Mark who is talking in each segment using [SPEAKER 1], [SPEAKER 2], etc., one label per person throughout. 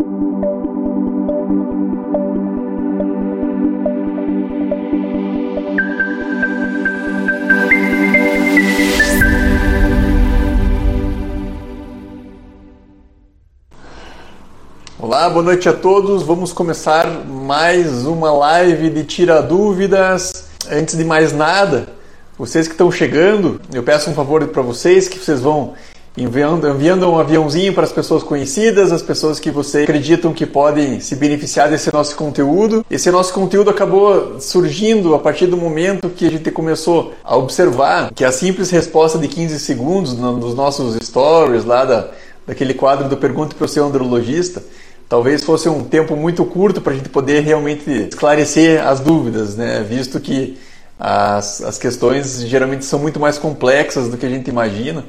[SPEAKER 1] Olá, boa noite a todos. Vamos começar mais uma live de Tira Dúvidas. Antes de mais nada, vocês que estão chegando, eu peço um favor para vocês que vocês vão enviando, enviando um aviãozinho para as pessoas conhecidas, as pessoas que vocês acreditam que podem se beneficiar desse nosso conteúdo. Esse nosso conteúdo acabou surgindo a partir do momento que a gente começou a observar que a simples resposta de 15 segundos nos nossos stories lá da, daquele quadro do Pergunta para o seu andrologista talvez fosse um tempo muito curto para a gente poder realmente esclarecer as dúvidas, né? visto que as, as questões geralmente são muito mais complexas do que a gente imagina,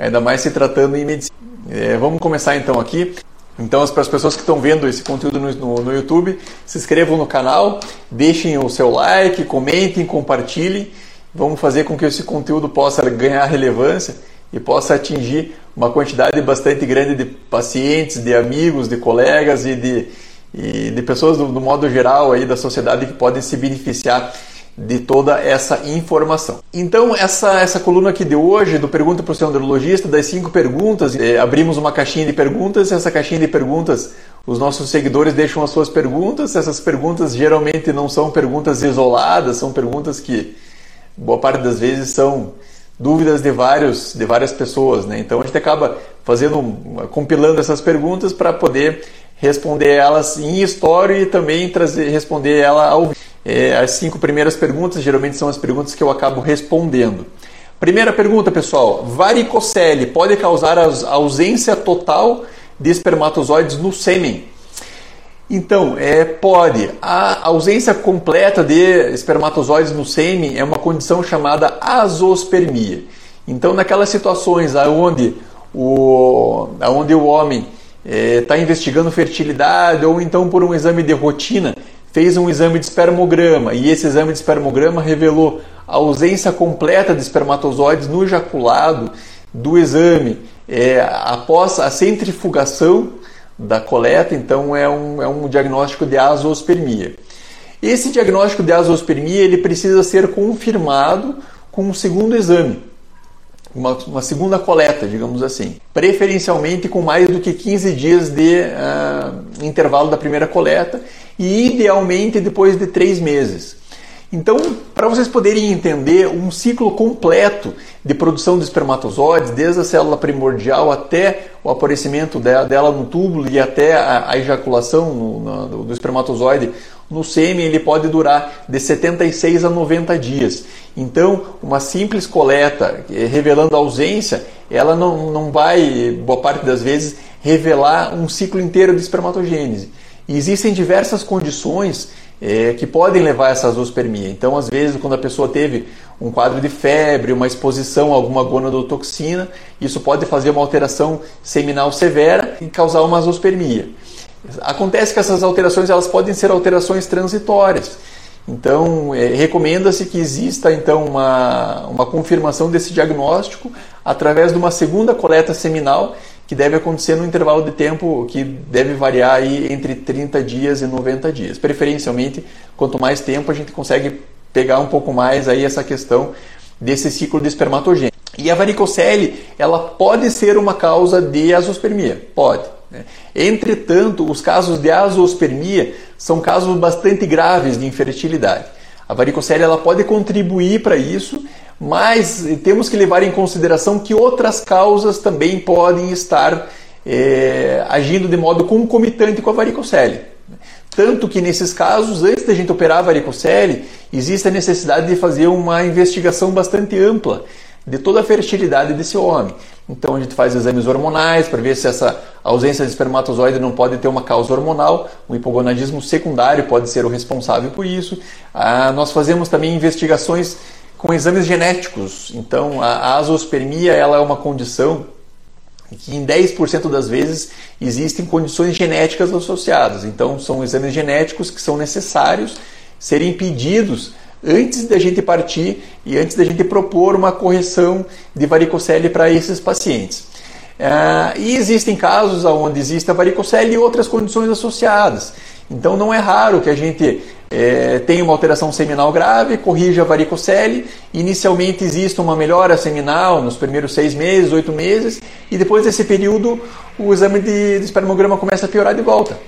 [SPEAKER 1] ainda mais se tratando em medicina. É, vamos começar então aqui. Então, para as pessoas que estão vendo esse conteúdo no, no, no, YouTube, se inscrevam no canal, deixem o seu like, comentem, compartilhem. Vamos fazer com que esse conteúdo possa ganhar relevância e possa atingir uma quantidade bastante grande de pacientes, de amigos, de colegas e de, e de pessoas do, do modo geral aí da sociedade que podem se beneficiar de toda essa informação. Então, essa, essa coluna aqui de hoje, do Pergunta para o seu andrologista, das cinco perguntas, é, abrimos uma caixinha de perguntas, essa caixinha de perguntas, os nossos seguidores deixam as suas perguntas, essas perguntas geralmente não são perguntas isoladas, são perguntas que, boa parte das vezes, são dúvidas de vários de várias pessoas, né? Então a gente acaba fazendo compilando essas perguntas para poder responder elas em história e também trazer responder ela ao é, as cinco primeiras perguntas geralmente são as perguntas que eu acabo respondendo. Primeira pergunta, pessoal: varicocele pode causar a ausência total de espermatozoides no sêmen? Então, é, pode. A ausência completa de espermatozoides no sêmen é uma condição chamada azospermia. Então, naquelas situações onde o, onde o homem está é, investigando fertilidade ou então por um exame de rotina fez um exame de espermograma e esse exame de espermograma revelou a ausência completa de espermatozoides no ejaculado do exame é, após a centrifugação da coleta, então é um, é um diagnóstico de azoospermia. Esse diagnóstico de azoospermia ele precisa ser confirmado com um segundo exame, uma, uma, segunda coleta, digamos assim. Preferencialmente com mais do que 15 dias de uh, intervalo da primeira coleta e idealmente depois de três meses. Então, para vocês poderem entender um ciclo completo de produção de espermatozoides, desde a célula primordial até o aparecimento dela no túbulo e até a, ejaculação do espermatozoide no sêmen, ele pode durar de 76 a 90 dias. Então, uma simples coleta eh, revelando ausência, ela não, não vai, boa parte das vezes, revelar um ciclo inteiro de espermatogênese. E existem diversas condições é, que podem levar a essa zoospermia. Então, às vezes, quando a pessoa teve um quadro de febre, uma exposição a alguma gonadotoxina, isso pode fazer uma alteração seminal severa e causar uma zoospermia. Acontece que essas alterações elas podem ser alterações transitórias. Então, é, recomenda-se que exista então uma, uma confirmação desse diagnóstico através de uma segunda coleta seminal que deve acontecer no intervalo de tempo que deve variar aí entre 30 dias e 90 dias. Preferencialmente, quanto mais tempo a gente consegue pegar um pouco mais aí essa questão desse ciclo de espermatogênese. E a varicocele, ela pode ser uma causa de azospermia, pode. Né? Entretanto, os casos de azospermia são casos bastante graves de infertilidade. A varicocele ela pode contribuir para isso, mas temos que levar em consideração que outras causas também podem estar é, agindo de modo concomitante com a varicocele. Tanto que nesses casos, antes da gente operar a varicocele, existe a necessidade de fazer uma investigação bastante ampla de toda a fertilidade desse homem. Então a gente faz exames hormonais para ver se essa ausência de espermatozoide não pode ter uma causa hormonal. O hipogonadismo secundário pode ser o responsável por isso. Ah, nós fazemos também investigações com exames genéticos. Então a azospermia ela é uma condição que em 10% das vezes existem condições genéticas associadas. Então são exames genéticos que são necessários serem pedidos antes da gente partir e antes da gente propor uma correção de varicocele para esses pacientes. É, e existem casos onde existe a varicocele e outras condições associadas. Então não é raro que a gente é, tenha uma alteração seminal grave, corrija a varicocele, inicialmente existe uma melhora seminal nos primeiros seis meses, oito meses, e depois desse período o exame de, de espermograma começa a piorar de volta.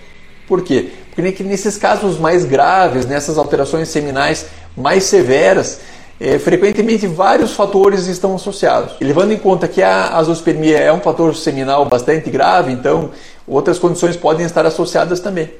[SPEAKER 1] Por quê? Porque nesses casos mais graves, nessas alterações seminais mais severas, é, frequentemente vários fatores estão associados. E levando em conta que a azospermia é um fator seminal bastante grave, então outras condições podem estar associadas também.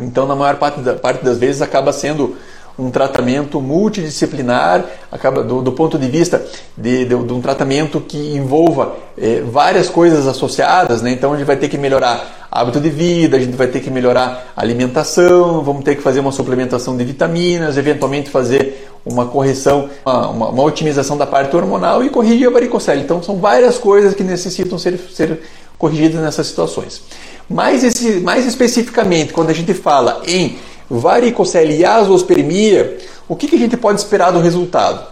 [SPEAKER 1] Então, na maior parte, da, parte das vezes, acaba sendo um tratamento multidisciplinar, acaba do, do ponto de vista de, de, de, um tratamento que envolva eh, várias coisas associadas, né? então a gente vai ter que melhorar hábito de vida, a gente vai ter que melhorar alimentação, vamos ter que fazer uma suplementação de vitaminas, eventualmente fazer uma correção, uma, uma, uma otimização da parte hormonal e corrigir a varicocele. Então são várias coisas que necessitam ser, ser corrigidas nessas situações. Mais, esse, mais especificamente, quando a gente fala em varicocele e azospermia, o que, que a gente pode esperar do resultado?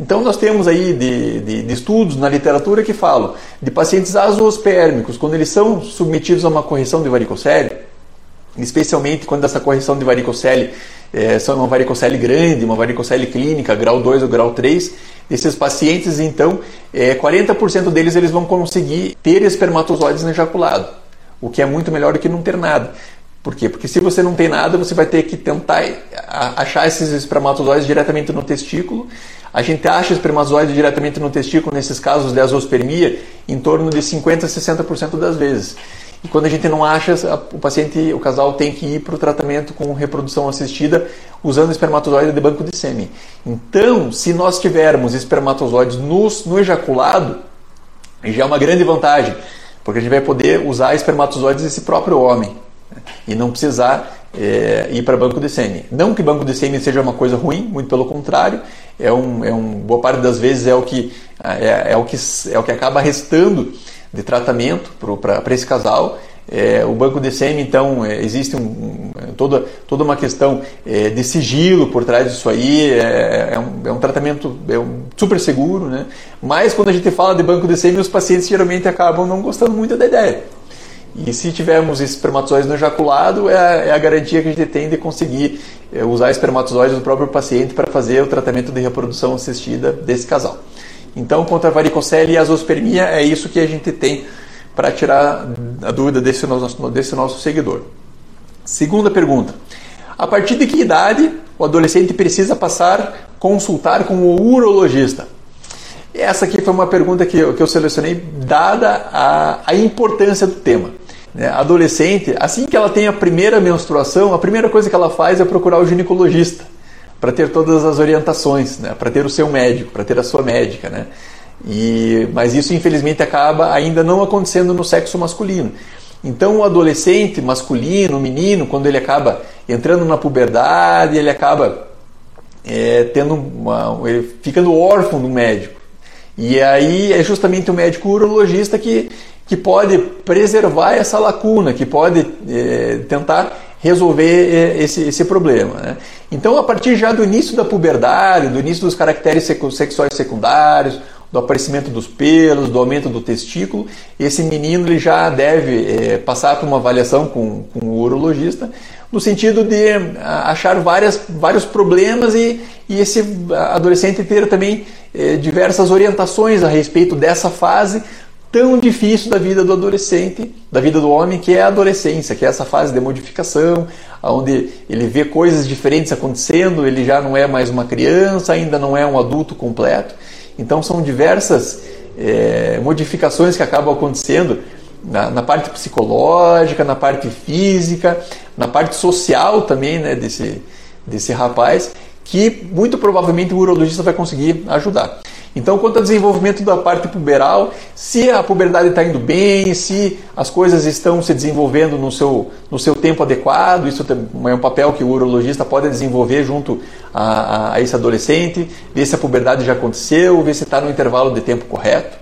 [SPEAKER 1] Então nós temos aí de, de, de, estudos na literatura que falam de pacientes azoospermicos, quando eles são submetidos a uma correção de varicocele, especialmente quando essa correção de varicocele é, são uma varicocele grande, uma varicocele clínica, grau 2 ou grau 3, esses pacientes então, é, 40% deles eles vão conseguir ter espermatozoides no ejaculado, o que é muito melhor do que não ter nada. Por quê? Porque se você não tem nada, você vai ter que tentar achar esses espermatozoides diretamente no testículo. A gente acha espermatozoide diretamente no testículo, nesses casos de azospermia, em torno de 50% a 60% das vezes. E quando a gente não acha, o paciente, o casal tem que ir para o tratamento com reprodução assistida usando espermatozoide de banco de sêmen. Então, se nós tivermos espermatozoides nos, no ejaculado, já é uma grande vantagem, porque a gente vai poder usar espermatozoides desse próprio homem e não precisar é, ir para banco de sêmen. Não que banco de sêmen seja uma coisa ruim, muito pelo contrário, é um, é um boa parte das vezes é o que é, é o que é o que acaba restando de tratamento para esse casal. É, o banco de sêmen, então, é, existe um, um, toda, toda uma questão é, de sigilo por trás disso aí, é, é um, é um tratamento é um super seguro, né? mas quando a gente fala de banco de sêmen, os pacientes geralmente acabam não gostando muito da ideia. E se tivermos espermatozoides no ejaculado, é a, é a, garantia que a gente tem de conseguir é, usar espermatozoides do próprio paciente para fazer o tratamento de reprodução assistida desse casal. Então, contra a varicocele e a zoospermia, é isso que a gente tem para tirar a dúvida desse nosso, desse nosso seguidor. Segunda pergunta: a partir de que idade o adolescente precisa passar consultar com o urologista? Essa aqui foi uma pergunta que eu, que eu selecionei, dada a, a importância do tema. Né? Adolescente, assim que ela tem a primeira menstruação, a primeira coisa que ela faz é procurar o ginecologista para ter todas as orientações, né? para ter o seu médico, para ter a sua médica. Né? E, mas isso, infelizmente, acaba ainda não acontecendo no sexo masculino. Então, o adolescente masculino, o menino, quando ele acaba entrando na puberdade, ele acaba é, tendo uma, ele ficando órfão do médico. E aí é justamente o médico urologista que, que pode preservar essa lacuna, que pode é, tentar resolver é, esse, esse problema. Né? Então, a partir já do início da puberdade, do início dos caracteres sexuais secundários, do aparecimento dos pelos, do aumento do testículo, esse menino ele já deve é, passar por uma avaliação com, com o urologista, no sentido de achar várias, vários problemas e, e esse adolescente ter também é, diversas orientações a respeito dessa fase tão difícil da vida do adolescente, da vida do homem, que é a adolescência, que é essa fase de modificação, onde ele vê coisas diferentes acontecendo, ele já não é mais uma criança, ainda não é um adulto completo. Então são diversas é, modificações que acabam acontecendo na, na, parte psicológica, na parte física, na parte social também né, desse, desse rapaz, que muito provavelmente o urologista vai conseguir ajudar. Então, quanto ao desenvolvimento da parte puberal, se a puberdade está indo bem, se as coisas estão se desenvolvendo no seu, no seu tempo adequado, isso é um papel que o urologista pode desenvolver junto a, a, esse adolescente, ver se a puberdade já aconteceu, ver se está no intervalo de tempo correto,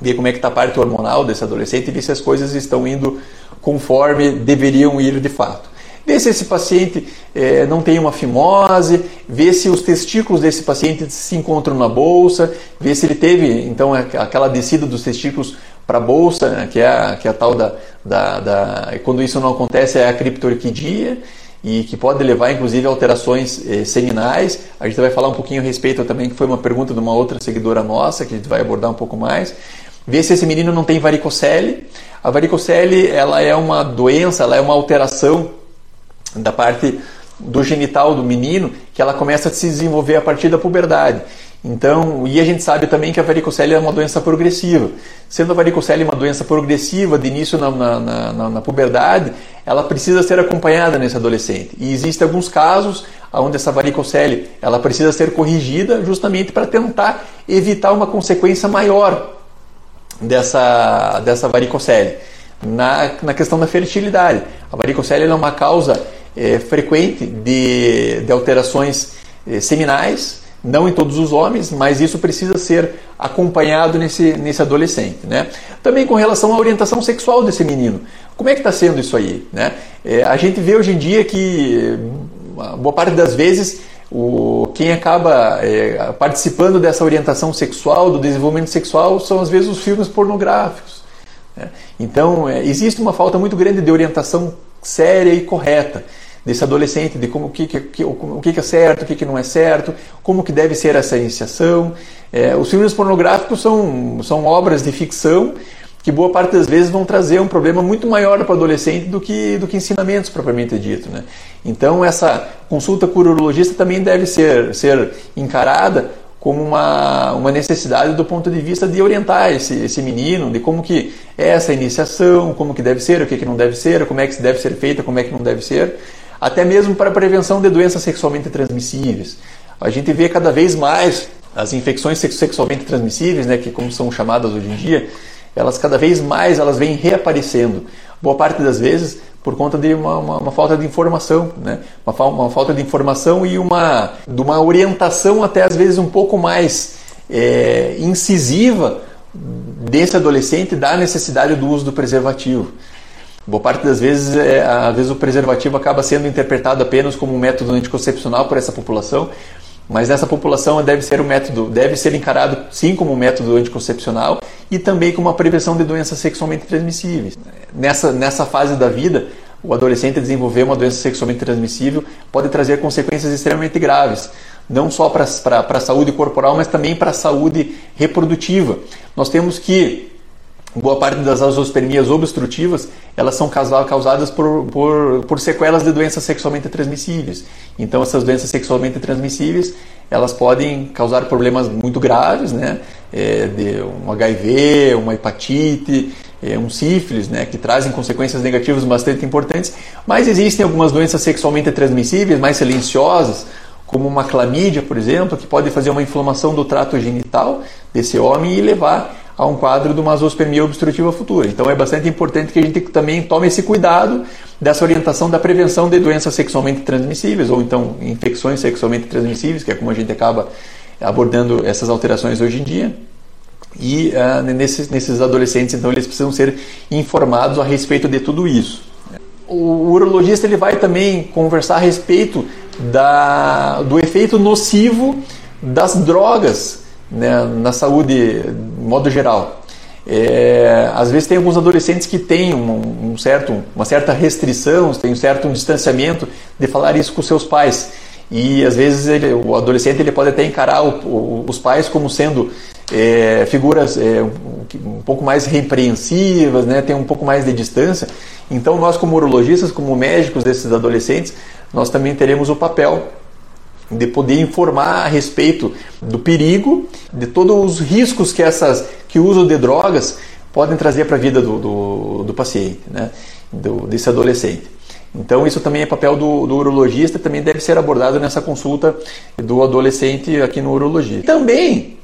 [SPEAKER 1] ver como é que está a parte hormonal desse adolescente e ver se as coisas estão indo conforme deveriam ir de fato ver se esse paciente é, não tem uma fimose, ver se os testículos desse paciente se encontram na bolsa, ver se ele teve então aquela descida dos testículos para a bolsa, né, que, é a, que é a tal da, da, da, Quando isso não acontece, é a criptorquidia e que pode levar inclusive a alterações eh, seminais. A gente vai falar um pouquinho a respeito também, que foi uma pergunta de uma outra seguidora nossa, que a gente vai abordar um pouco mais. Ver se esse menino não tem varicocele. A varicocele ela é uma doença, ela é uma alteração da parte do genital do menino que ela começa a se desenvolver a partir da puberdade. Então, e a gente sabe também que a varicocele é uma doença progressiva. Sendo a varicocele uma doença progressiva de início na, na, na, na puberdade, ela precisa ser acompanhada nesse adolescente. E existem alguns casos onde essa varicocele ela precisa ser corrigida justamente para tentar evitar uma consequência maior dessa, dessa varicocele. Na, na questão da fertilidade, a varicocele é uma causa é, frequente de, de alterações é, seminais, não em todos os homens, mas isso precisa ser acompanhado nesse, nesse adolescente. Né? Também com relação à orientação sexual desse menino. Como é que está sendo isso aí? Né? É, a gente vê hoje em dia que, boa parte das vezes, o, quem acaba é, participando dessa orientação sexual, do desenvolvimento sexual, são às vezes os filmes pornográficos. Né? Então, é, existe uma falta muito grande de orientação séria e correta desse adolescente, de como que, que, o que, é certo, o que, que não é certo, como que deve ser essa iniciação. É, os filmes pornográficos são, são obras de ficção que boa parte das vezes vão trazer um problema muito maior para o adolescente do que, do que ensinamentos propriamente dito. Né? Então essa consulta com o urologista também deve ser, ser encarada como uma, uma necessidade do ponto de vista de orientar esse, esse menino, de como que é essa iniciação, como que deve ser, o que, que não deve ser, como é que deve ser feita, como é que não deve ser até mesmo para a prevenção de doenças sexualmente transmissíveis. A gente vê cada vez mais as infecções sexualmente transmissíveis, né, que como são chamadas hoje em dia, elas cada vez mais elas vêm reaparecendo. Boa parte das vezes por conta de uma, uma, uma falta de informação, né? uma, uma, falta de informação e uma, de uma orientação até às vezes um pouco mais é, incisiva desse adolescente da necessidade do uso do preservativo. Boa parte das vezes, é, às vezes o preservativo acaba sendo interpretado apenas como um método anticoncepcional por essa população, mas essa população deve ser um método, deve ser encarado sim como um método anticoncepcional e também como uma prevenção de doenças sexualmente transmissíveis. Nessa, nessa fase da vida, o adolescente desenvolver uma doença sexualmente transmissível pode trazer consequências extremamente graves, não só para a saúde corporal, mas também para a saúde reprodutiva. Nós temos que boa parte das azoospermias obstrutivas elas são causadas por, por, por, sequelas de doenças sexualmente transmissíveis. Então essas doenças sexualmente transmissíveis elas podem causar problemas muito graves, né? É, de um HIV, uma hepatite, é, um sífilis, né? Que trazem consequências negativas bastante importantes. Mas existem algumas doenças sexualmente transmissíveis mais silenciosas, como uma clamídia, por exemplo, que pode fazer uma inflamação do trato genital desse homem e levar a um quadro de uma zoospermia obstrutiva futura. Então é bastante importante que a gente também tome esse cuidado dessa orientação da prevenção de doenças sexualmente transmissíveis ou então infecções sexualmente transmissíveis, que é como a gente acaba abordando essas alterações hoje em dia. E uh, nesses, nesses adolescentes, então, eles precisam ser informados a respeito de tudo isso. O urologista ele vai também conversar a respeito da, do efeito nocivo das drogas né, na saúde, de modo geral. É, às vezes tem alguns adolescentes que têm um, um, certo, uma certa restrição, tem um certo um distanciamento de falar isso com seus pais. E às vezes ele, o adolescente ele pode até encarar o, o, os pais como sendo é, figuras é, um, um, pouco mais repreensivas, né, tem um pouco mais de distância. Então nós como urologistas, como médicos desses adolescentes, nós também teremos o papel de poder informar a respeito do perigo, de todos os riscos que essas que o uso de drogas podem trazer para a vida do, do, do paciente, né? do, desse adolescente. Então isso também é papel do, do urologista, também deve ser abordado nessa consulta do adolescente aqui no urologia. Também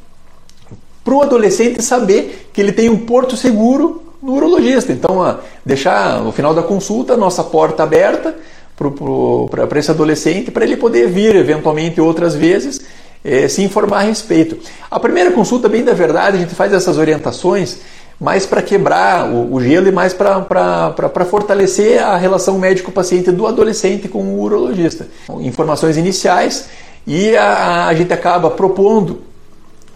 [SPEAKER 1] para o adolescente saber que ele tem um porto seguro no urologista. Então, deixar no final da consulta a nossa porta aberta para esse adolescente, para ele poder vir eventualmente outras vezes é, se informar a respeito. A primeira consulta, bem da verdade, a gente faz essas orientações mais para quebrar o, o, gelo e mais para fortalecer a relação médico-paciente do adolescente com o urologista. Informações iniciais e a, a gente acaba propondo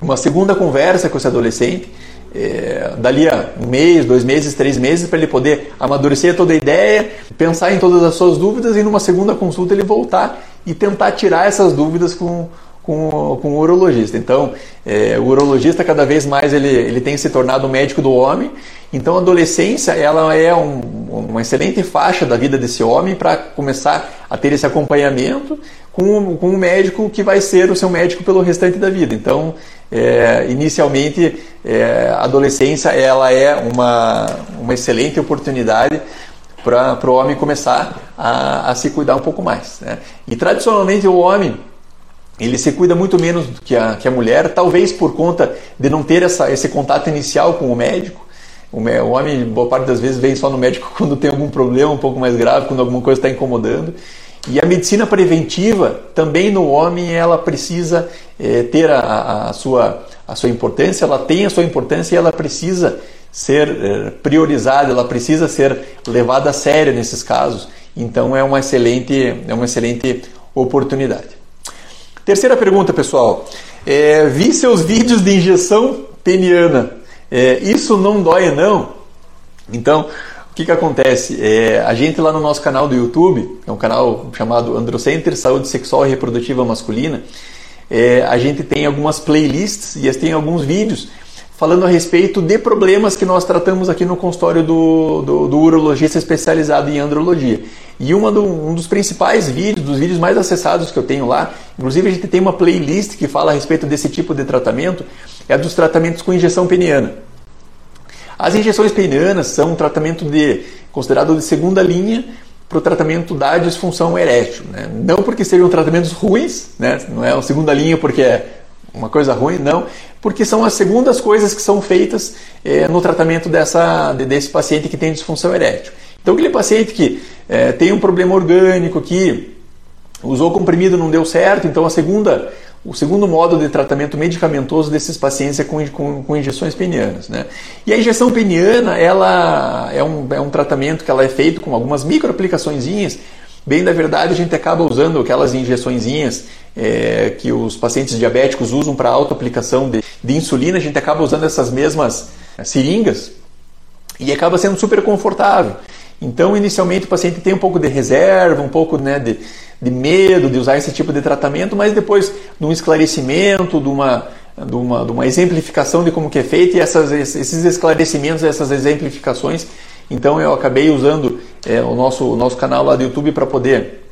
[SPEAKER 1] uma segunda conversa com esse adolescente é, dali a um mês, dois meses, três meses, para ele poder amadurecer toda a ideia, pensar em todas as suas dúvidas e numa segunda consulta ele voltar e tentar tirar essas dúvidas com, com, com o urologista. Então, é, o urologista cada vez mais ele, ele tem se tornado o médico do homem. Então, a adolescência ela é um, uma excelente faixa da vida desse homem para começar a ter esse acompanhamento com, com um médico que vai ser o seu médico pelo restante da vida. Então, é, inicialmente, é, a adolescência ela é uma, uma excelente oportunidade para o homem começar a, a, se cuidar um pouco mais. Né? E tradicionalmente o homem ele se cuida muito menos do que a, que a mulher, talvez por conta de não ter essa, esse contato inicial com o médico. O, o homem, boa parte das vezes, vem só no médico quando tem algum problema um pouco mais grave, quando alguma coisa está incomodando. E a medicina preventiva, também no homem, ela precisa é, ter a, a, sua, a sua importância, ela tem a sua importância e ela precisa ser é, priorizada, ela precisa ser levada a sério nesses casos. Então é uma excelente, é uma excelente oportunidade. Terceira pergunta, pessoal. É, vi seus vídeos de injeção peniana. Isso não dói, não? Então, o que, que acontece? É, a gente lá no nosso canal do YouTube, é um canal chamado Androcenter Saúde Sexual e Reprodutiva Masculina, é, a gente tem algumas playlists e tem alguns vídeos falando a respeito de problemas que nós tratamos aqui no consultório do, do, do urologista especializado em andrologia. E do, um dos principais vídeos, dos vídeos mais acessados que eu tenho lá, inclusive a gente tem uma playlist que fala a respeito desse tipo de tratamento, é dos tratamentos com injeção peniana. As injeções penianas são um tratamento de, considerado de segunda linha para o tratamento da disfunção erétil. Né? Não porque sejam tratamentos ruins, né? não é uma segunda linha porque é uma coisa ruim, não, porque são as segundas coisas que são feitas é, no tratamento dessa, desse paciente que tem disfunção erétil. Então, aquele paciente que é, tem um problema orgânico, que usou comprimido não deu certo, então a segunda o segundo modo de tratamento medicamentoso desses pacientes é com, com, com injeções penianas. Né? E a injeção peniana ela é, um, é um tratamento que ela é feito com algumas microaplicaçõezinhas. Bem, na verdade, a gente acaba usando aquelas injeçõezinhas é, que os pacientes diabéticos usam para autoaplicação de, de insulina, a gente acaba usando essas mesmas seringas e acaba sendo super confortável. Então, inicialmente, o paciente tem um pouco de reserva, um pouco né, de, de medo de usar esse tipo de tratamento, mas depois de um esclarecimento, de uma, de uma, de uma exemplificação de como que é feito e essas, esses esclarecimentos, essas exemplificações, então eu acabei usando é, o, nosso, o nosso canal lá do YouTube para poder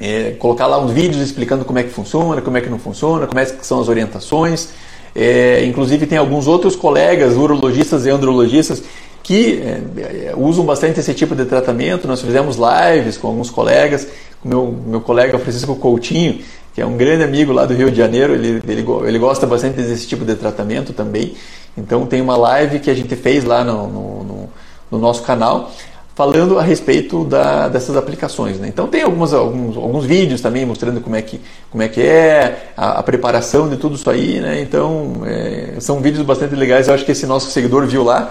[SPEAKER 1] é, colocar lá uns vídeos explicando como é que funciona, como é que não funciona, como é que são as orientações. É, inclusive tem alguns outros colegas, urologistas e andrologistas, que é, usam bastante esse tipo de tratamento. Nós fizemos lives com alguns colegas, meu, meu colega Francisco Coutinho, que é um grande amigo lá do Rio de Janeiro, ele, ele, ele gosta bastante desse tipo de tratamento também. Então tem uma live que a gente fez lá no, no, no, no nosso canal falando a respeito da, dessas aplicações. Né? Então tem algumas, alguns, alguns vídeos também mostrando como é que, como é, que é a, a preparação de tudo isso aí. Né? Então é, são vídeos bastante legais, eu acho que esse nosso seguidor viu lá.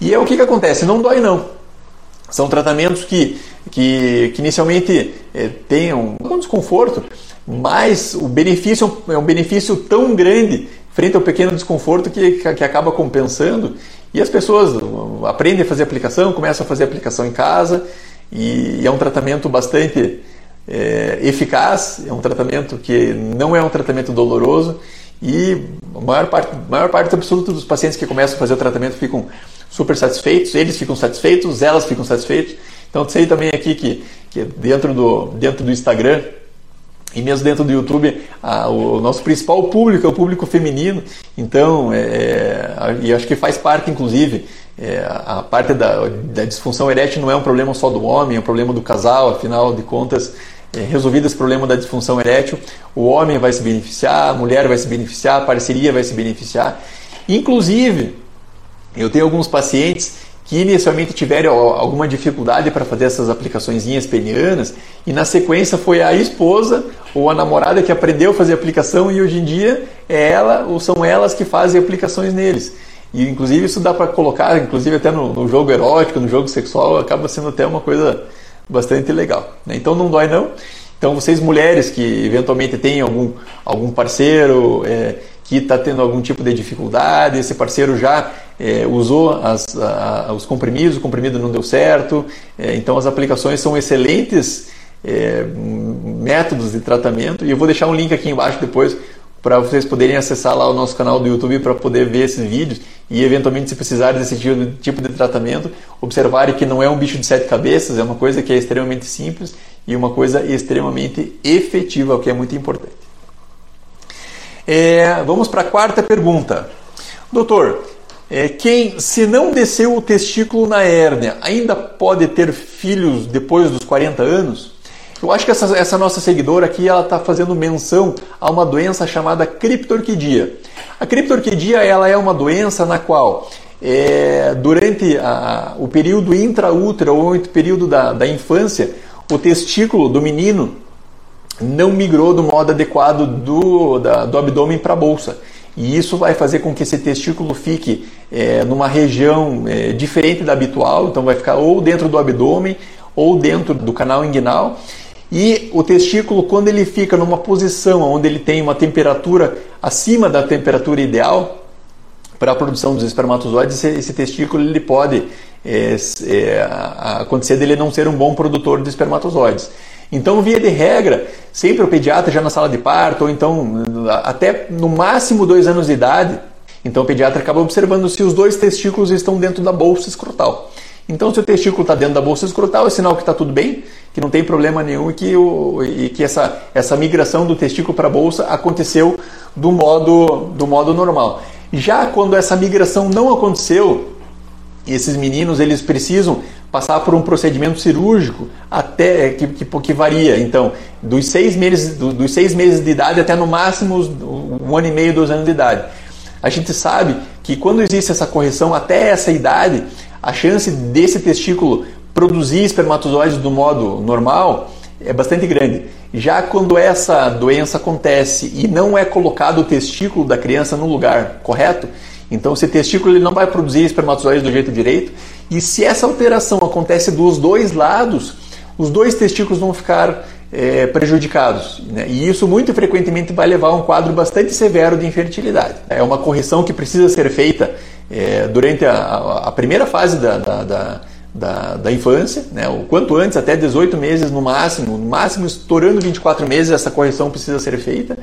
[SPEAKER 1] E é o que, que acontece? Não dói não. São tratamentos que, que, que inicialmente é, têm um, um desconforto, mas o benefício é um benefício tão grande frente ao pequeno desconforto que, que acaba compensando. E as pessoas aprendem a fazer aplicação, começam a fazer aplicação em casa, e, e é um tratamento bastante é, eficaz, é um tratamento que não é um tratamento doloroso, e a maior parte, maior parte absoluta dos pacientes que começam a fazer o tratamento ficam super satisfeitos, eles ficam satisfeitos, elas ficam satisfeitas. Então sei também aqui que, que dentro, do, dentro do Instagram e mesmo dentro do YouTube, a, o nosso principal público é o público feminino. Então, é, é e acho que faz parte, inclusive, é, a parte da, da disfunção erétil não é um problema só do homem, é um problema do casal, afinal de contas, resolvido esse problema da disfunção erétil, o homem vai se beneficiar, a mulher vai se beneficiar, a parceria vai se beneficiar. Inclusive, eu tenho alguns pacientes que inicialmente tiveram alguma dificuldade para fazer essas aplicações penianas e na sequência foi a esposa ou a namorada que aprendeu a fazer aplicação e hoje em dia é ela ou são elas que fazem aplicações neles. E inclusive isso dá para colocar, inclusive até no, no, jogo erótico, no jogo sexual, acaba sendo até uma coisa bastante legal. Né? Então não dói não. Então vocês mulheres que eventualmente têm algum, algum parceiro é, que está tendo algum tipo de dificuldade, esse parceiro já é, usou as, a, os comprimidos, o comprimido não deu certo, é, então as aplicações são excelentes é, métodos de tratamento e eu vou deixar um link aqui embaixo depois para vocês poderem acessar lá o nosso canal do YouTube para poder ver esses vídeos e eventualmente se precisarem desse tipo de, tipo tratamento, observarem que não é um bicho de sete cabeças, é uma coisa que é extremamente simples e uma coisa extremamente efetiva, o que é muito importante. É, vamos para a quarta pergunta. Doutor, é, quem, se não desceu o testículo na hérnia, ainda pode ter filhos depois dos 40 anos? Eu acho que essa, essa nossa seguidora aqui ela está fazendo menção a uma doença chamada criptorquidia. A criptorquidia ela é uma doença na qual é, durante a, o período intraútero ou o período da, da infância, o testículo do menino não migrou do modo adequado do, da, do abdômen para a bolsa. E isso vai fazer com que esse testículo fique é, numa região é, diferente da habitual, então vai ficar ou dentro do abdômen ou dentro do canal inguinal. E o testículo, quando ele fica numa posição onde ele tem uma temperatura acima da temperatura ideal para a produção dos espermatozoides, esse, esse testículo ele pode é, é, acontecer dele não ser um bom produtor de espermatozoides. Então, via de regra, sempre o pediatra já na sala de parto, ou então até no máximo dois anos de idade, então o pediatra acaba observando se os dois testículos estão dentro da bolsa escrotal. Então, se o testículo está dentro da bolsa escrotal, é sinal que está tudo bem, que não tem problema nenhum e que, o, e que essa, essa migração do testículo para a bolsa aconteceu do modo, do modo normal. Já quando essa migração não aconteceu, esses meninos eles precisam passar por um procedimento cirúrgico até é, que, que, que varia. Então, dos seis, meses, do, dos seis meses de idade até no máximo um ano e meio, dois anos de idade. A gente sabe que quando existe essa correção até essa idade, a chance desse testículo produzir espermatozoides do modo normal é bastante grande. Já quando essa doença acontece e não é colocado o testículo da criança no lugar correto, então esse testículo ele não vai produzir espermatozoides do jeito direito e se essa alteração acontece dos dois lados, os dois testículos vão ficar é, prejudicados. Né? E isso muito frequentemente vai levar a um quadro bastante severo de infertilidade. É uma correção que precisa ser feita é, durante a, a, primeira fase da, da, da, da, infância, né? o quanto antes, até 18 meses no máximo, no máximo estourando 24 meses, essa correção precisa ser feita.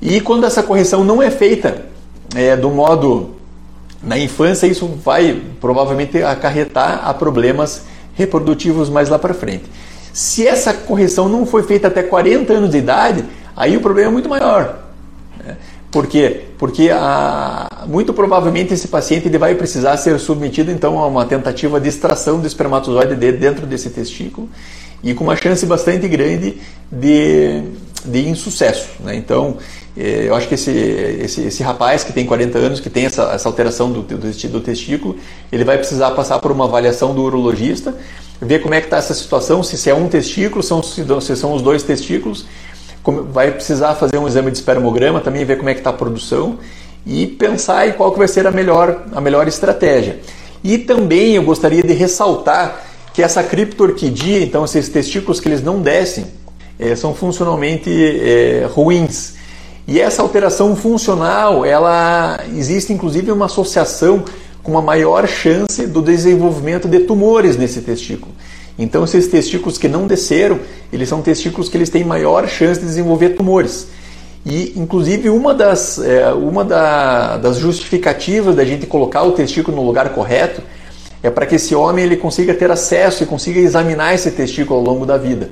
[SPEAKER 1] E quando essa correção não é feita é, do modo na infância, isso vai provavelmente acarretar a problemas reprodutivos mais lá para frente. Se essa correção não foi feita até 40 anos de idade, aí o problema é muito maior. Por quê? Porque a, muito provavelmente esse paciente ele vai precisar ser submetido então a uma tentativa de extração do espermatozoide dentro desse testículo e com uma chance bastante grande de, de insucesso. Né? Então, é, eu acho que esse, esse, esse, rapaz que tem 40 anos, que tem essa, essa alteração do, do, do, testículo, ele vai precisar passar por uma avaliação do urologista, ver como é que está essa situação, se, se é um testículo, são, se são os dois testículos, vai precisar fazer um exame de espermograma, também ver como é que está a produção e pensar em qual que vai ser a melhor, a melhor estratégia. E também eu gostaria de ressaltar que essa criptorquidia, então esses testículos que eles não descem, é, são funcionalmente é, ruins. E essa alteração funcional, ela existe inclusive uma associação com uma maior chance do desenvolvimento de tumores nesse testículo. Então esses testículos que não desceram, eles são testículos que eles têm maior chance de desenvolver tumores. E inclusive uma das, é, uma da, das justificativas da gente colocar o testículo no lugar correto é para que esse homem ele consiga ter acesso e consiga examinar esse testículo ao longo da vida.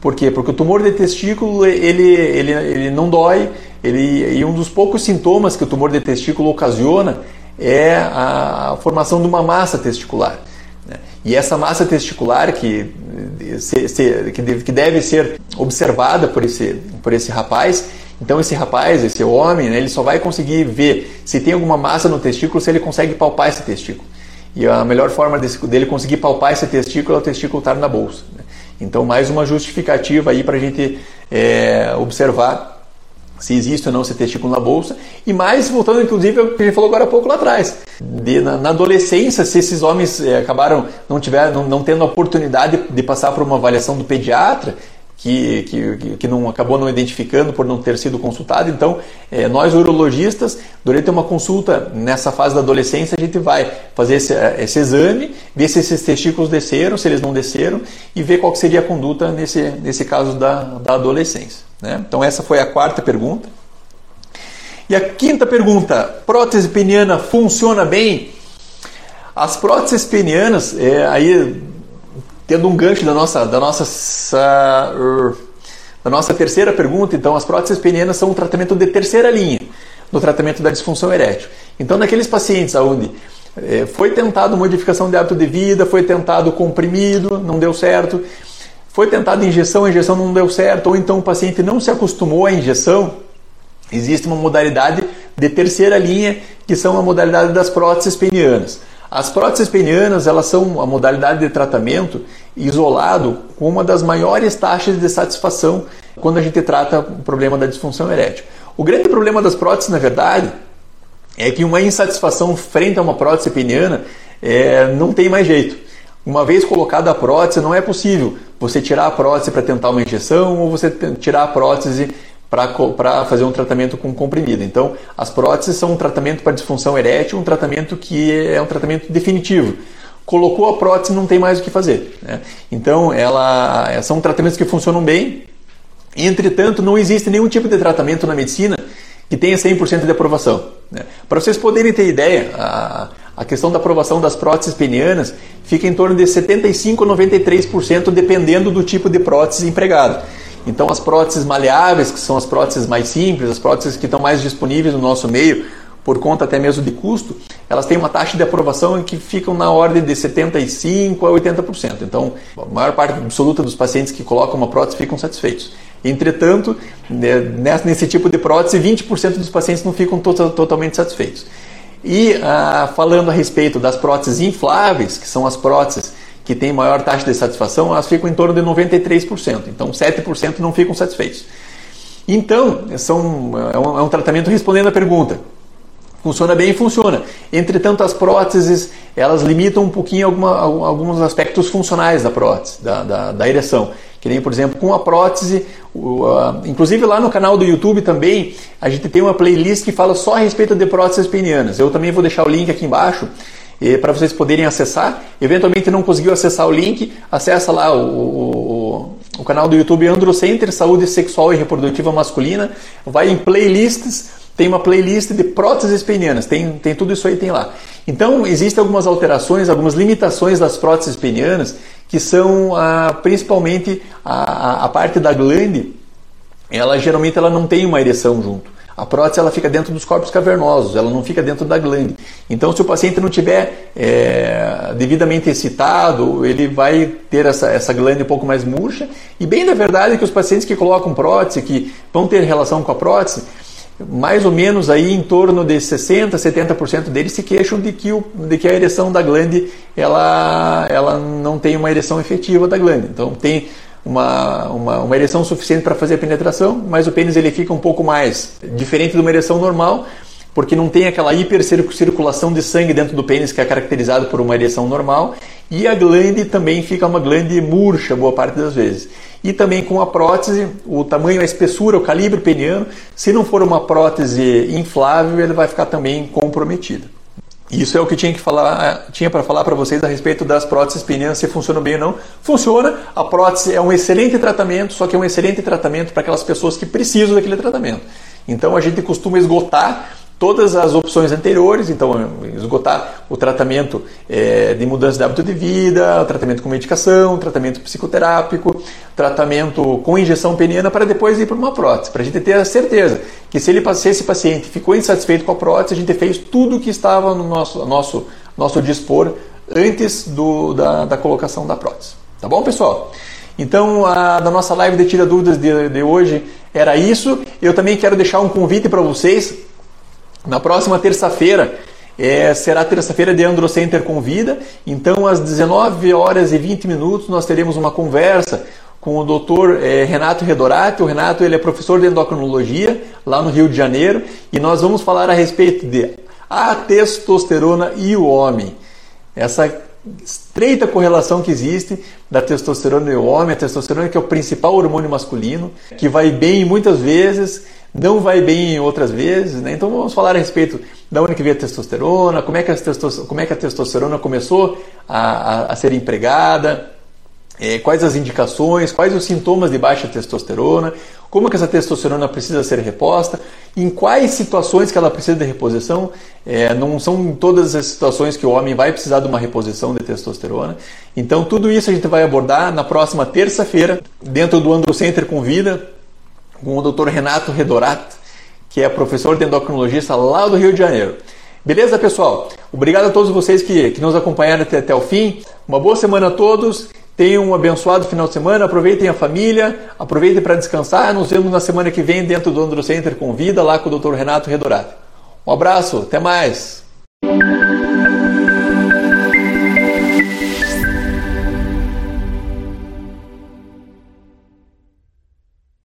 [SPEAKER 1] Por quê? Porque o tumor de testículo ele, ele, ele não dói, ele, e um dos poucos sintomas que o tumor de testículo ocasiona é a formação de uma massa testicular. E essa massa testicular que, que, deve, ser observada por esse, por esse rapaz, então esse rapaz, esse homem, né, ele só vai conseguir ver se tem alguma massa no testículo se ele consegue palpar esse testículo. E a melhor forma dele conseguir palpar esse testículo é o testículo estar na bolsa. Né? Então mais uma justificativa aí para a gente é, observar se existe ou não esse testículo na bolsa. E mais, voltando inclusive ao que a gente falou agora há pouco lá atrás, de, na, na, adolescência, se esses homens é, acabaram não, tiver, não, não tendo a oportunidade de, passar por uma avaliação do pediatra, que, que, que não acabou não identificando por não ter sido consultado. Então, é, nós urologistas, durante uma consulta nessa fase da adolescência, a gente vai fazer esse, esse exame, ver se esses testículos desceram, se eles não desceram e ver qual seria a conduta nesse, nesse caso da, da adolescência. Né? Então, essa foi a quarta pergunta. E a quinta pergunta: prótese peniana funciona bem? As próteses penianas, é, aí tendo um gancho da nossa, da nossa, da nossa terceira pergunta, então as próteses penianas são um tratamento de terceira linha no tratamento da disfunção erétil. Então, naqueles pacientes onde é, foi tentado modificação de hábito de vida, foi tentado comprimido, não deu certo, foi tentado injeção, a injeção não deu certo, ou então o paciente não se acostumou à injeção, existe uma modalidade de terceira linha, que são a modalidade das próteses penianas. As próteses penianas elas são a modalidade de tratamento isolado com uma das maiores taxas de satisfação quando a gente trata o problema da disfunção erétil. O grande problema das próteses, na verdade, é que uma insatisfação frente a uma prótese peniana é, não tem mais jeito. Uma vez colocada a prótese, não é possível você tirar a prótese para tentar uma injeção ou você tirar a prótese para fazer um tratamento com comprimido. Então, as próteses são um tratamento para disfunção erétil, um tratamento que é um tratamento definitivo. Colocou a prótese, não tem mais o que fazer. Né? Então, ela, são tratamentos que funcionam bem. Entretanto, não existe nenhum tipo de tratamento na medicina que tenha 100% de aprovação. Né? Para vocês poderem ter ideia, a, a questão da aprovação das próteses penianas fica em torno de 75 a 93%, dependendo do tipo de prótese empregado. Então, as próteses maleáveis, que são as próteses mais simples, as próteses que estão mais disponíveis no nosso meio, por conta até mesmo de custo, elas têm uma taxa de aprovação que ficam na ordem de 75% a 80%. Então, a maior parte absoluta dos pacientes que colocam uma prótese ficam satisfeitos. Entretanto, né, nesse tipo de prótese, 20% dos pacientes não ficam totalmente satisfeitos. E ah, falando a respeito das próteses infláveis, que são as próteses que têm maior taxa de satisfação, elas ficam em torno de 93%. Então, 7% não ficam satisfeitos. Então, são, é, um, é um tratamento respondendo à pergunta. Funciona bem? Funciona. Entretanto, as próteses, elas limitam um pouquinho alguma, alguns aspectos funcionais da prótese, da, da, da ereção. Que nem, por exemplo, com a prótese, inclusive lá no canal do YouTube também, a gente tem uma playlist que fala só a respeito de próteses penianas. Eu também vou deixar o link aqui embaixo para vocês poderem acessar. Eventualmente não conseguiu acessar o link, acessa lá o, o, o canal do YouTube Androcenter Saúde Sexual e Reprodutiva Masculina, vai em playlists, tem uma playlist de próteses penianas, tem, tem tudo isso aí tem lá. Então existem algumas alterações, algumas limitações das próteses penianas que são ah, principalmente a, a parte da glande, ela geralmente ela não tem uma ereção junto. A prótese ela fica dentro dos corpos cavernosos, ela não fica dentro da glande. Então, se o paciente não tiver é, devidamente excitado, ele vai ter essa, essa glande um pouco mais murcha. E bem da verdade é que os pacientes que colocam prótese, que vão ter relação com a prótese, mais ou menos aí em torno de 60, 70% deles se queixam de que, o, de que a ereção da glande ela, ela não tem uma ereção efetiva da glande. Então tem uma, uma, uma ereção suficiente para fazer a penetração, mas o pênis ele fica um pouco mais diferente de uma ereção normal, porque não tem aquela hipercirculação de sangue dentro do pênis que é caracterizado por uma ereção normal, e a glande também fica uma glande murcha boa parte das vezes. E também com a prótese, o tamanho, a espessura, o calibre peniano, se não for uma prótese inflável, ele vai ficar também comprometido. Isso é o que tinha que falar, tinha para falar para vocês a respeito das próteses penianas, se funcionam bem ou não. Funciona, a prótese é um excelente tratamento, só que é um excelente tratamento para aquelas pessoas que precisam daquele tratamento. Então a gente costuma esgotar todas as opções anteriores, então esgotar o tratamento é, de mudança de hábito de vida, tratamento com medicação, tratamento psicoterápico, tratamento com injeção peniana para depois ir para uma prótese, para a gente ter a certeza que se, ele, se esse paciente ficou insatisfeito com a prótese, a gente fez tudo o que estava no nosso, nosso, nosso dispor antes do, da, da colocação da prótese. Tá bom, pessoal? Então, a, da nossa live de Tira Dúvidas de, de hoje era isso. Eu também quero deixar um convite para vocês na próxima terça-feira, é, será terça-feira de Androcenter Convida, então às 19 horas e 20 minutos nós teremos uma conversa com o Dr. É, Renato Redorati. O Renato ele é professor de endocrinologia lá no Rio de Janeiro e nós vamos falar a respeito de a testosterona e o homem. Essa estreita correlação que existe da testosterona no homem, a testosterona que é o principal hormônio masculino, que vai bem muitas vezes, não vai bem outras vezes, né? Então vamos falar a respeito da onde que veio a testosterona, como é que a testosterona, como é que a testosterona começou a, a, a ser empregada, é, quais as indicações, quais os sintomas de baixa testosterona, como que essa testosterona precisa ser reposta, em quais situações que ela precisa de reposição. É, não são todas as situações que o homem vai precisar de uma reposição de testosterona. Então tudo isso a gente vai abordar na próxima terça-feira, dentro do Andro Center Convida, com o Dr. Renato Redorato, que é professor de endocrinologista lá do Rio de Janeiro. Beleza, pessoal? Obrigado a todos vocês que, que nos acompanharam até, até o fim. Uma boa semana a todos Tenham um abençoado final de semana, aproveitem a família, aproveitem para descansar. Nos vemos na semana que vem dentro do Andro Center com Vida, lá com o Dr. Renato Redorato. Um abraço, até mais!